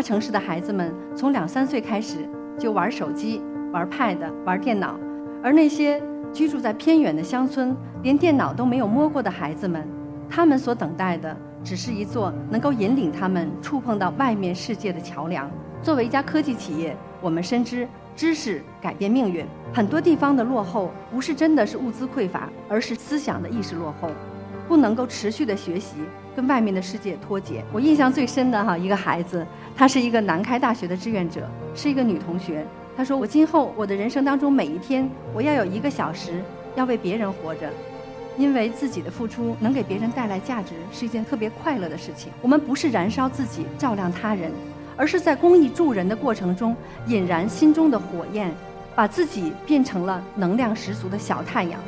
大城市的孩子们从两三岁开始就玩手机、玩 Pad、玩电脑，而那些居住在偏远的乡村，连电脑都没有摸过的孩子们，他们所等待的只是一座能够引领他们触碰到外面世界的桥梁。作为一家科技企业，我们深知知识改变命运。很多地方的落后，不是真的是物资匮乏，而是思想的意识落后，不能够持续的学习。跟外面的世界脱节。我印象最深的哈一个孩子，她是一个南开大学的志愿者，是一个女同学。她说：“我今后我的人生当中每一天，我要有一个小时要为别人活着，因为自己的付出能给别人带来价值，是一件特别快乐的事情。我们不是燃烧自己照亮他人，而是在公益助人的过程中引燃心中的火焰，把自己变成了能量十足的小太阳。”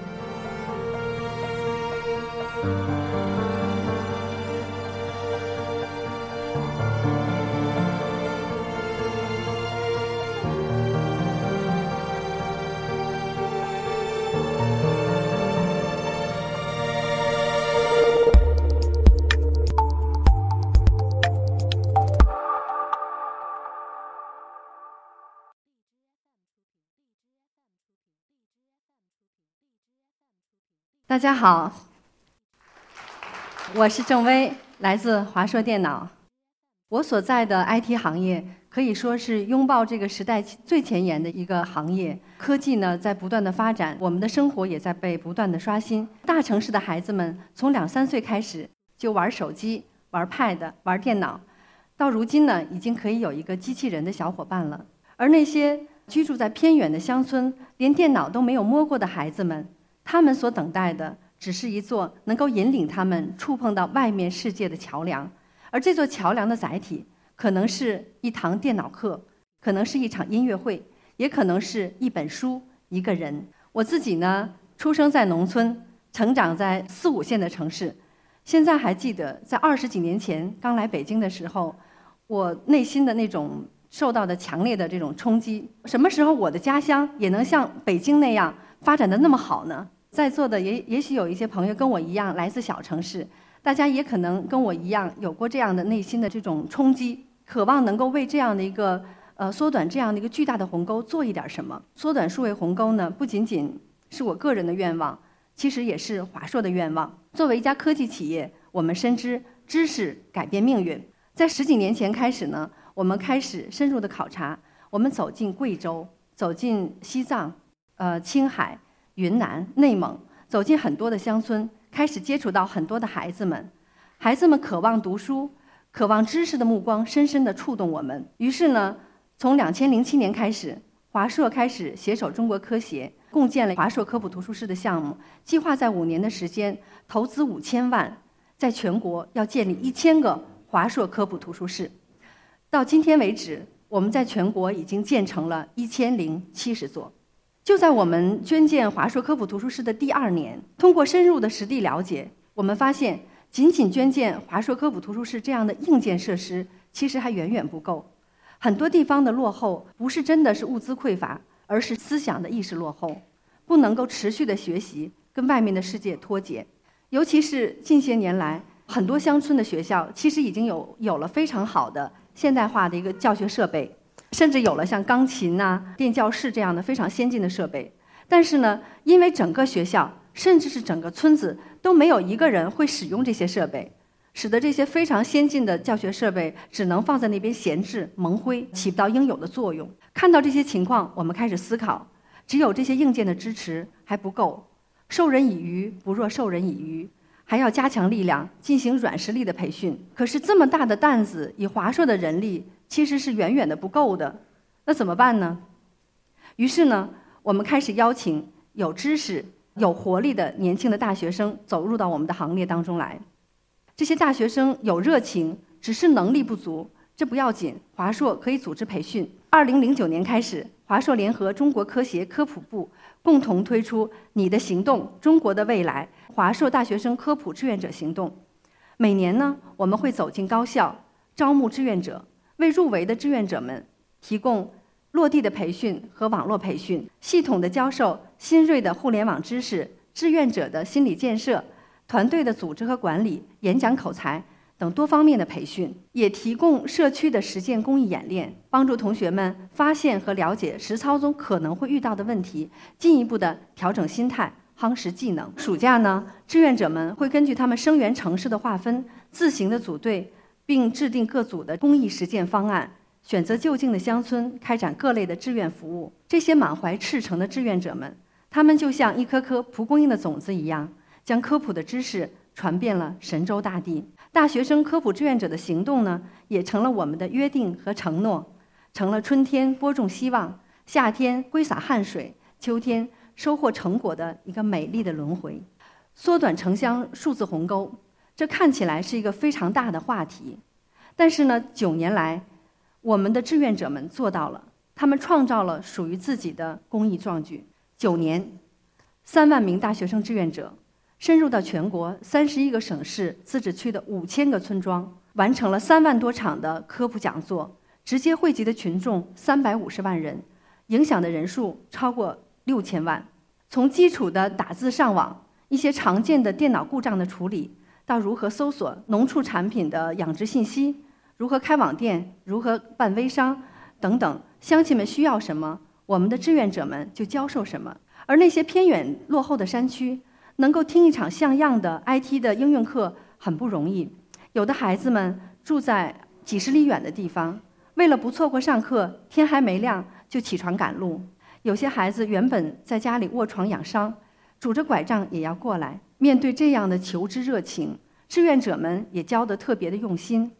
大家好，我是郑薇，来自华硕电脑。我所在的 IT 行业可以说是拥抱这个时代最前沿的一个行业。科技呢在不断的发展，我们的生活也在被不断的刷新。大城市的孩子们从两三岁开始就玩手机、玩 Pad、玩电脑，到如今呢已经可以有一个机器人的小伙伴了。而那些居住在偏远的乡村，连电脑都没有摸过的孩子们。他们所等待的只是一座能够引领他们触碰到外面世界的桥梁，而这座桥梁的载体可能是一堂电脑课，可能是一场音乐会，也可能是一本书、一个人。我自己呢，出生在农村，成长在四五线的城市，现在还记得在二十几年前刚来北京的时候，我内心的那种受到的强烈的这种冲击。什么时候我的家乡也能像北京那样？发展的那么好呢？在座的也也许有一些朋友跟我一样来自小城市，大家也可能跟我一样有过这样的内心的这种冲击，渴望能够为这样的一个呃缩短这样的一个巨大的鸿沟做一点什么。缩短数位鸿沟呢，不仅仅是我个人的愿望，其实也是华硕的愿望。作为一家科技企业，我们深知知识改变命运。在十几年前开始呢，我们开始深入的考察，我们走进贵州，走进西藏。呃，青海、云南、内蒙，走进很多的乡村，开始接触到很多的孩子们。孩子们渴望读书、渴望知识的目光，深深地触动我们。于是呢，从两千零七年开始，华硕开始携手中国科协，共建了华硕科普图书室的项目，计划在五年的时间，投资五千万，在全国要建立一千个华硕科普图书室。到今天为止，我们在全国已经建成了一千零七十座。就在我们捐建华硕科普图书室的第二年，通过深入的实地了解，我们发现，仅仅捐建华硕科普图书室这样的硬件设施，其实还远远不够。很多地方的落后，不是真的是物资匮乏，而是思想的意识落后，不能够持续的学习，跟外面的世界脱节。尤其是近些年来，很多乡村的学校其实已经有有了非常好的现代化的一个教学设备。甚至有了像钢琴呐、电教室这样的非常先进的设备，但是呢，因为整个学校甚至是整个村子都没有一个人会使用这些设备，使得这些非常先进的教学设备只能放在那边闲置蒙灰，起不到应有的作用。看到这些情况，我们开始思考：只有这些硬件的支持还不够，授人以鱼不若授人以渔，还要加强力量，进行软实力的培训。可是这么大的担子，以华硕的人力。其实是远远的不够的，那怎么办呢？于是呢，我们开始邀请有知识、有活力的年轻的大学生走入到我们的行列当中来。这些大学生有热情，只是能力不足，这不要紧，华硕可以组织培训。二零零九年开始，华硕联合中国科协科普部共同推出“你的行动，中国的未来”华硕大学生科普志愿者行动。每年呢，我们会走进高校，招募志愿者。为入围的志愿者们提供落地的培训和网络培训，系统的教授新锐的互联网知识，志愿者的心理建设，团队的组织和管理，演讲口才等多方面的培训，也提供社区的实践公益演练，帮助同学们发现和了解实操中可能会遇到的问题，进一步的调整心态，夯实技能。暑假呢，志愿者们会根据他们生源城市的划分，自行的组队，并制定各组的公益实践方案，选择就近的乡村开展各类的志愿服务。这些满怀赤诚的志愿者们，他们就像一颗颗蒲公英的种子一样，将科普的知识传遍了神州大地。大学生科普志愿者的行动呢，也成了我们的约定和承诺，成了春天播种希望、夏天挥洒汗水、秋天收获成果的一个美丽的轮回。缩短城乡数字鸿沟，这看起来是一个非常大的话题，但是呢，九年来，我们的志愿者们做到了，他们创造了属于自己的公益壮举。九年，三万名大学生志愿者。深入到全国三十一个省市自治区的五千个村庄，完成了三万多场的科普讲座，直接汇集的群众三百五十万人，影响的人数超过六千万。从基础的打字上网、一些常见的电脑故障的处理，到如何搜索农畜产品的养殖信息，如何开网店、如何办微商等等，乡亲们需要什么，我们的志愿者们就教授什么。而那些偏远落后的山区，能够听一场像样的 IT 的应用课很不容易，有的孩子们住在几十里远的地方，为了不错过上课，天还没亮就起床赶路；有些孩子原本在家里卧床养伤，拄着拐杖也要过来。面对这样的求知热情，志愿者们也教得特别的用心，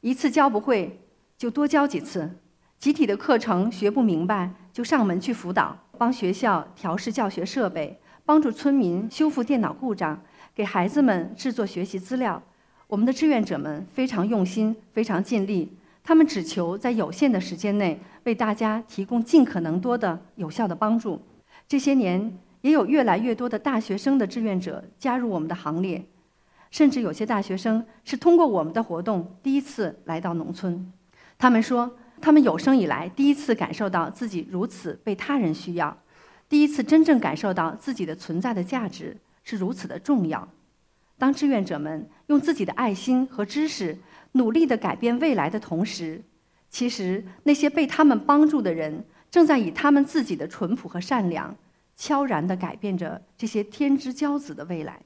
一次教不会就多教几次，集体的课程学不明白就上门去辅导，帮学校调试教学设备。帮助村民修复电脑故障，给孩子们制作学习资料。我们的志愿者们非常用心，非常尽力。他们只求在有限的时间内为大家提供尽可能多的有效的帮助。这些年，也有越来越多的大学生的志愿者加入我们的行列，甚至有些大学生是通过我们的活动第一次来到农村。他们说，他们有生以来第一次感受到自己如此被他人需要。第一次真正感受到自己的存在的价值是如此的重要。当志愿者们用自己的爱心和知识努力地改变未来的同时，其实那些被他们帮助的人正在以他们自己的淳朴和善良，悄然地改变着这些天之骄子的未来。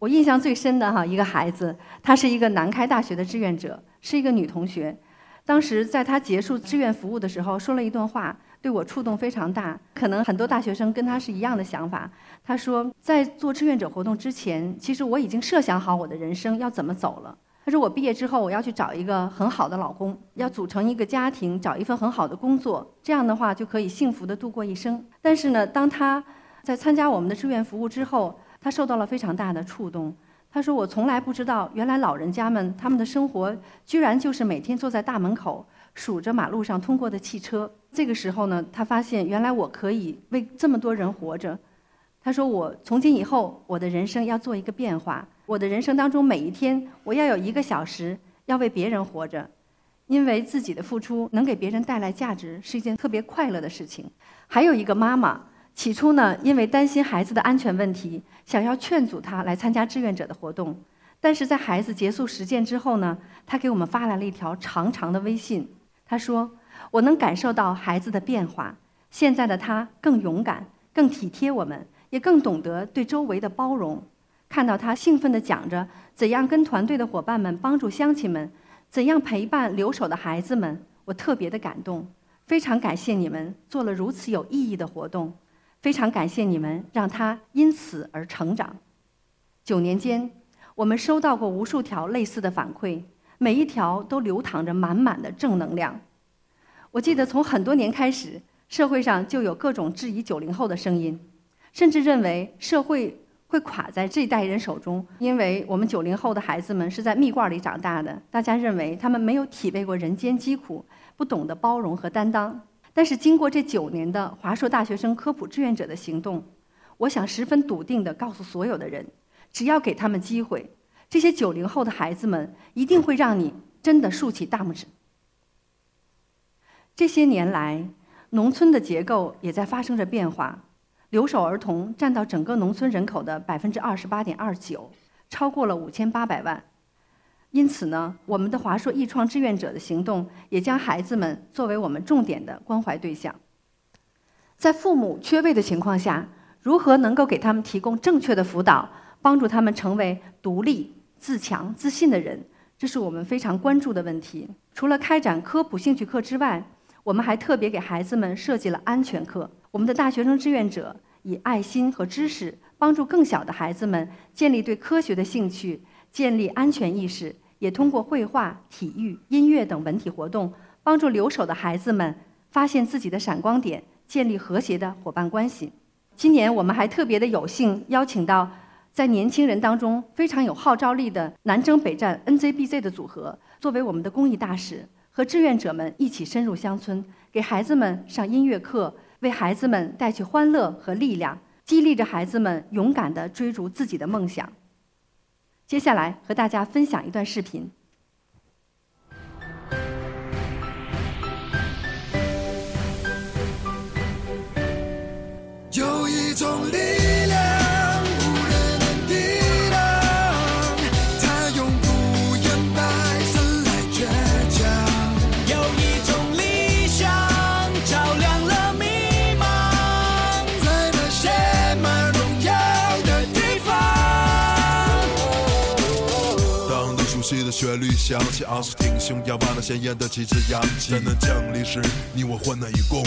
我印象最深的哈一个孩子，她是一个南开大学的志愿者，是一个女同学。当时在她结束志愿服务的时候，说了一段话。对我触动非常大，可能很多大学生跟他是一样的想法。他说，在做志愿者活动之前，其实我已经设想好我的人生要怎么走了。他说，我毕业之后我要去找一个很好的老公，要组成一个家庭，找一份很好的工作，这样的话就可以幸福的度过一生。但是呢，当他在参加我们的志愿服务之后，他受到了非常大的触动。他说，我从来不知道，原来老人家们他们的生活居然就是每天坐在大门口。数着马路上通过的汽车，这个时候呢，他发现原来我可以为这么多人活着。他说：“我从今以后，我的人生要做一个变化。我的人生当中每一天，我要有一个小时要为别人活着，因为自己的付出能给别人带来价值，是一件特别快乐的事情。”还有一个妈妈，起初呢，因为担心孩子的安全问题，想要劝阻他来参加志愿者的活动，但是在孩子结束实践之后呢，他给我们发来了一条长长的微信。他说：“我能感受到孩子的变化，现在的他更勇敢、更体贴我们，也更懂得对周围的包容。看到他兴奋地讲着怎样跟团队的伙伴们帮助乡亲们，怎样陪伴留守的孩子们，我特别的感动。非常感谢你们做了如此有意义的活动，非常感谢你们让他因此而成长。九年间，我们收到过无数条类似的反馈。”每一条都流淌着满满的正能量。我记得从很多年开始，社会上就有各种质疑九零后的声音，甚至认为社会会垮在这一代人手中，因为我们九零后的孩子们是在蜜罐里长大的，大家认为他们没有体味过人间疾苦，不懂得包容和担当。但是经过这九年的华硕大学生科普志愿者的行动，我想十分笃定地告诉所有的人：只要给他们机会。这些九零后的孩子们一定会让你真的竖起大拇指。这些年来，农村的结构也在发生着变化，留守儿童占到整个农村人口的百分之二十八点二九，超过了五千八百万。因此呢，我们的华硕易创志愿者的行动也将孩子们作为我们重点的关怀对象。在父母缺位的情况下，如何能够给他们提供正确的辅导，帮助他们成为独立、自强、自信的人，这是我们非常关注的问题。除了开展科普兴趣课之外，我们还特别给孩子们设计了安全课。我们的大学生志愿者以爱心和知识，帮助更小的孩子们建立对科学的兴趣，建立安全意识。也通过绘画、体育、音乐等文体活动，帮助留守的孩子们发现自己的闪光点，建立和谐的伙伴关系。今年我们还特别的有幸邀请到在年轻人当中非常有号召力的南征北战 NZBZ 的组合，作为我们的公益大使，和志愿者们一起深入乡村，给孩子们上音乐课，为孩子们带去欢乐和力量，激励着孩子们勇敢的追逐自己的梦想。接下来和大家分享一段视频。旋律响起，昂首挺胸，仰望那鲜艳的旗帜扬起。灾难降临时，你我患难与共，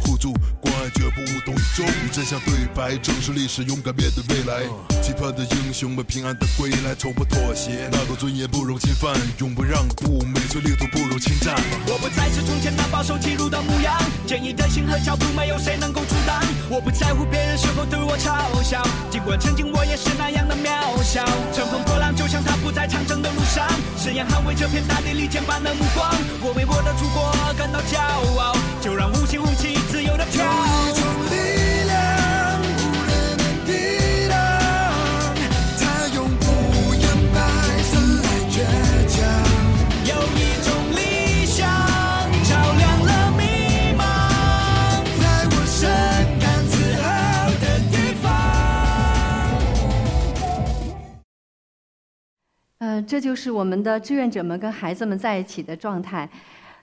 互助关爱绝不无动于衷。与真相对白，正视历史，勇敢面对未来。期盼的英雄们平安的归来，从不妥协，那个尊严不容侵犯，永不让步，每寸领土不容侵占。我不再是从前那饱受欺辱的模样，坚毅的心和脚步，没有谁能够阻挡。我不在乎别人是否对我嘲笑，尽管曾经我也是那样的渺小。乘风破浪，就像他不在长征的路上。誓言捍卫这片大地利剑般的目光，我为我的祖国感到骄傲，就让五星红旗自由的飘。这就是我们的志愿者们跟孩子们在一起的状态。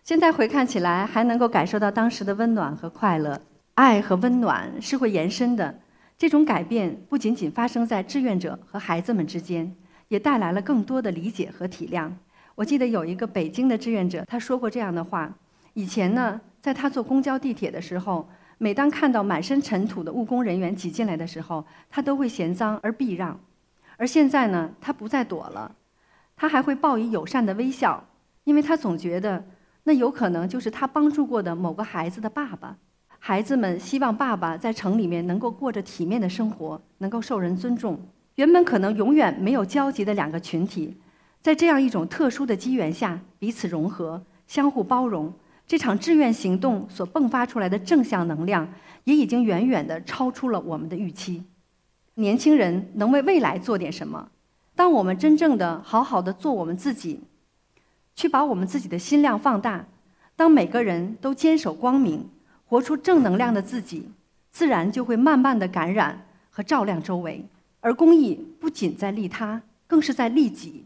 现在回看起来，还能够感受到当时的温暖和快乐。爱和温暖是会延伸的。这种改变不仅仅发生在志愿者和孩子们之间，也带来了更多的理解和体谅。我记得有一个北京的志愿者，他说过这样的话：以前呢，在他坐公交、地铁的时候，每当看到满身尘土的务工人员挤进来的时候，他都会嫌脏而避让。而现在呢，他不再躲了。他还会报以友善的微笑，因为他总觉得那有可能就是他帮助过的某个孩子的爸爸。孩子们希望爸爸在城里面能够过着体面的生活，能够受人尊重。原本可能永远没有交集的两个群体，在这样一种特殊的机缘下，彼此融合，相互包容。这场志愿行动所迸发出来的正向能量，也已经远远地超出了我们的预期。年轻人能为未来做点什么？当我们真正的好好的做我们自己，去把我们自己的心量放大，当每个人都坚守光明，活出正能量的自己，自然就会慢慢的感染和照亮周围。而公益不仅在利他，更是在利己。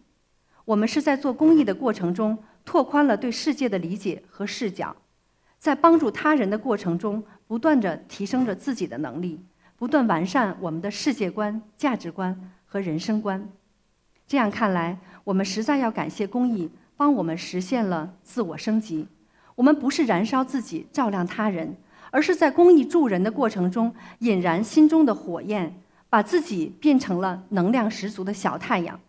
我们是在做公益的过程中，拓宽了对世界的理解和视角，在帮助他人的过程中，不断的提升着自己的能力，不断完善我们的世界观、价值观和人生观。这样看来，我们实在要感谢公益，帮我们实现了自我升级。我们不是燃烧自己照亮他人，而是在公益助人的过程中引燃心中的火焰，把自己变成了能量十足的小太阳。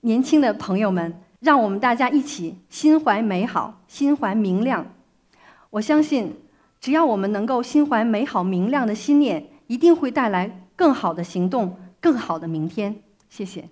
年轻的朋友们，让我们大家一起心怀美好，心怀明亮。我相信，只要我们能够心怀美好明亮的心念，一定会带来更好的行动，更好的明天。谢谢。